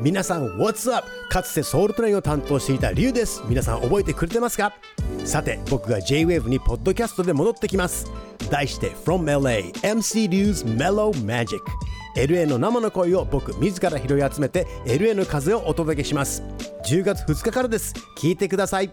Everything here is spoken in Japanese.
皆さん What's up? かつてソウルトレインを担当していたリュウです。皆さん覚えてくれてますか？さて僕が J-WAVE にポッドキャストで戻ってきます。題して From LA MC リュウ 's Mellow Magic LA の生の声を僕自ら拾い集めて LA の風をお届けします。10月2日からです。聞いてください。